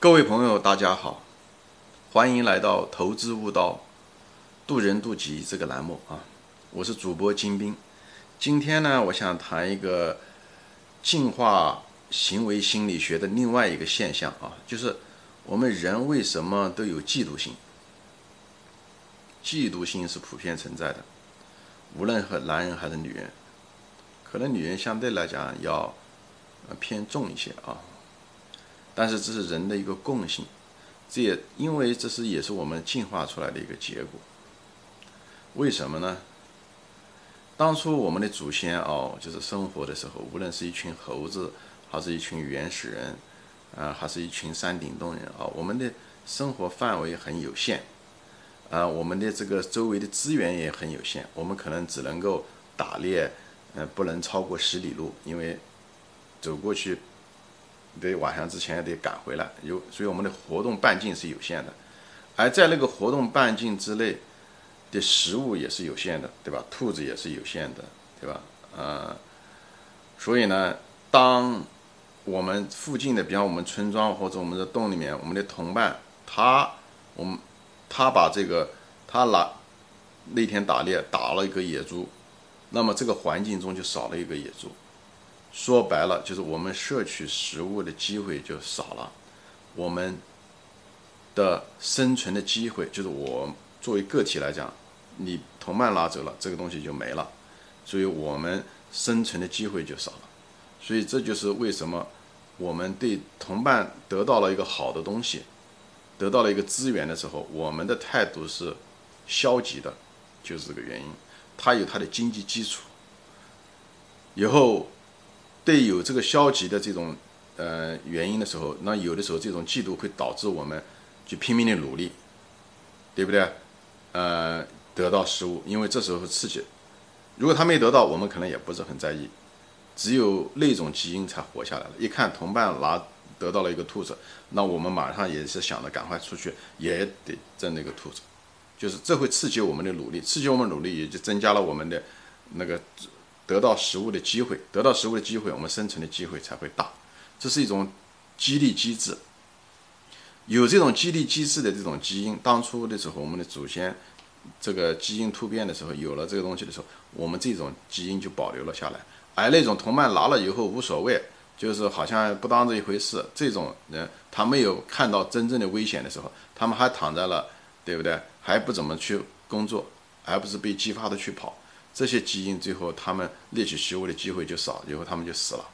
各位朋友，大家好，欢迎来到《投资悟道，渡人渡己》这个栏目啊！我是主播金兵。今天呢，我想谈一个进化行为心理学的另外一个现象啊，就是我们人为什么都有嫉妒心？嫉妒心是普遍存在的，无论和男人还是女人，可能女人相对来讲要偏重一些啊。但是这是人的一个共性，这也因为这是也是我们进化出来的一个结果。为什么呢？当初我们的祖先哦，就是生活的时候，无论是一群猴子，还是一群原始人，啊，还是一群山顶洞人啊，我们的生活范围很有限，啊，我们的这个周围的资源也很有限，我们可能只能够打猎，呃，不能超过十里路，因为走过去。得晚上之前得赶回来，有所以我们的活动半径是有限的，而在那个活动半径之内的食物也是有限的，对吧？兔子也是有限的，对吧？呃，所以呢，当我们附近的，比方我们村庄或者我们的洞里面，我们的同伴，他，我们他把这个他拿那天打猎打了一个野猪，那么这个环境中就少了一个野猪。说白了，就是我们摄取食物的机会就少了，我们的生存的机会，就是我作为个体来讲，你同伴拿走了，这个东西就没了，所以我们生存的机会就少了。所以这就是为什么我们对同伴得到了一个好的东西，得到了一个资源的时候，我们的态度是消极的，就是这个原因。它有它的经济基础，以后。对有这个消极的这种呃原因的时候，那有的时候这种嫉妒会导致我们去拼命的努力，对不对？呃，得到食物，因为这时候刺激。如果他没得到，我们可能也不是很在意。只有那种基因才活下来了。一看同伴拿得到了一个兔子，那我们马上也是想着赶快出去，也得挣那个兔子。就是这会刺激我们的努力，刺激我们努力，也就增加了我们的那个。得到食物的机会，得到食物的机会，我们生存的机会才会大。这是一种激励机制。有这种激励机制的这种基因，当初的时候，我们的祖先这个基因突变的时候，有了这个东西的时候，我们这种基因就保留了下来。而那种同伴拿了以后无所谓，就是好像不当这一回事，这种人他没有看到真正的危险的时候，他们还躺在了，对不对？还不怎么去工作，而不是被激发的去跑。这些基因最后他们猎取食物的机会就少，以后他们就死了，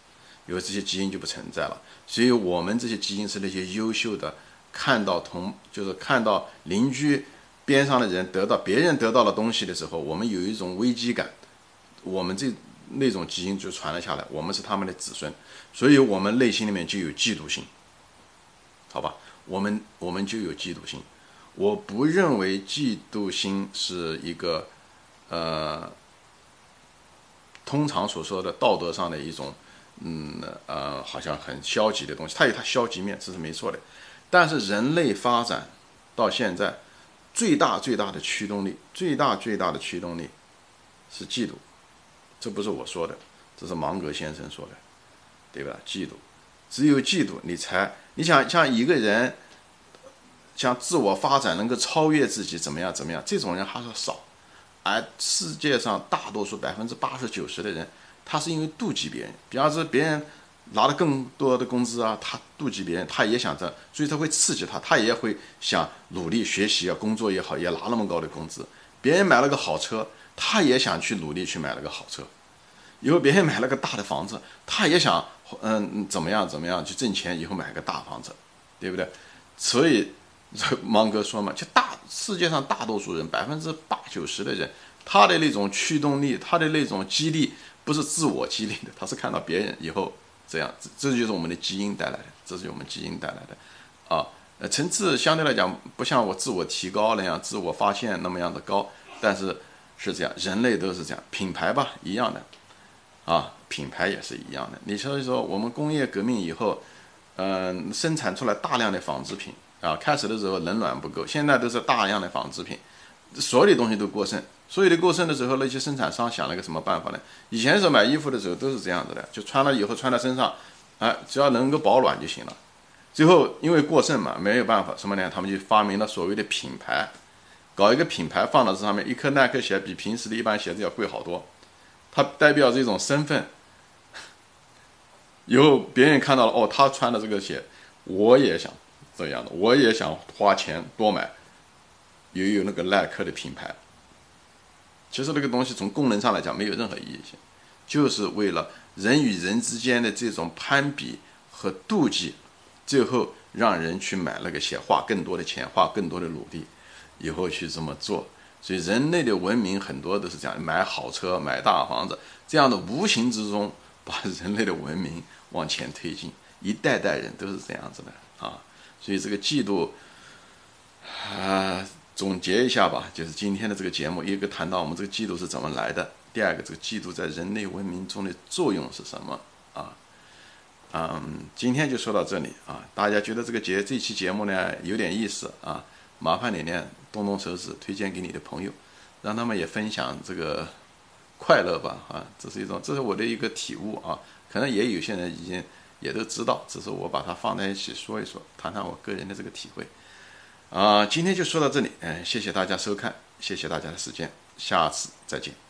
以后这些基因就不存在了。所以我们这些基因是那些优秀的，看到同就是看到邻居边上的人得到别人得到了东西的时候，我们有一种危机感，我们这那种基因就传了下来，我们是他们的子孙，所以我们内心里面就有嫉妒心，好吧？我们我们就有嫉妒心，我不认为嫉妒心是一个呃。通常所说的道德上的一种，嗯呃，好像很消极的东西，它有它消极面，这是没错的。但是人类发展到现在，最大最大的驱动力，最大最大的驱动力是嫉妒，这不是我说的，这是芒格先生说的，对吧？嫉妒，只有嫉妒，你才你想像一个人，像自我发展能够超越自己，怎么样怎么样，这种人还是少。而世界上大多数百分之八十九十的人，他是因为妒忌别人，比方说别人拿了更多的工资啊，他妒忌别人，他也想着，所以他会刺激他，他也会想努力学习啊，工作也好，也拿那么高的工资。别人买了个好车，他也想去努力去买了个好车。以后别人买了个大的房子，他也想嗯怎么样怎么样去挣钱，以后买个大房子，对不对？所以。芒格说嘛，就大世界上大多数人，百分之八九十的人，他的那种驱动力，他的那种激励，不是自我激励的，他是看到别人以后这样，这就是我们的基因带来的，这是我们基因带来的，啊，呃，层次相对来讲不像我自我提高那样，自我发现那么样的高，但是是这样，人类都是这样，品牌吧一样的，啊，品牌也是一样的。你所以说，我们工业革命以后，嗯，生产出来大量的纺织品。啊，开始的时候冷暖不够，现在都是大量的纺织品，所有的东西都过剩。所有的过剩的时候，那些生产商想了个什么办法呢？以前时候买衣服的时候都是这样子的，就穿了以后穿在身上，哎，只要能够保暖就行了。最后因为过剩嘛，没有办法，什么呢？他们就发明了所谓的品牌，搞一个品牌放到这上面，一颗耐克鞋比平时的一般鞋子要贵好多，它代表这种身份。以后别人看到了，哦，他穿的这个鞋，我也想这样的，我也想花钱多买，也有那个耐克的品牌。其实那个东西从功能上来讲没有任何意义性，就是为了人与人之间的这种攀比和妒忌，最后让人去买那个鞋，花更多的钱，花更多的努力，以后去这么做。所以人类的文明很多都是这样，买好车，买大房子，这样的无形之中把人类的文明。往前推进，一代代人都是这样子的啊，所以这个季度啊，总结一下吧，就是今天的这个节目，一个谈到我们这个季度是怎么来的，第二个这个季度在人类文明中的作用是什么啊？嗯，今天就说到这里啊，大家觉得这个节这期节目呢有点意思啊，麻烦你呢动动手指推荐给你的朋友，让他们也分享这个快乐吧啊，这是一种，这是我的一个体悟啊。可能也有些人已经也都知道，只是我把它放在一起说一说，谈谈我个人的这个体会。啊，今天就说到这里，嗯，谢谢大家收看，谢谢大家的时间，下次再见。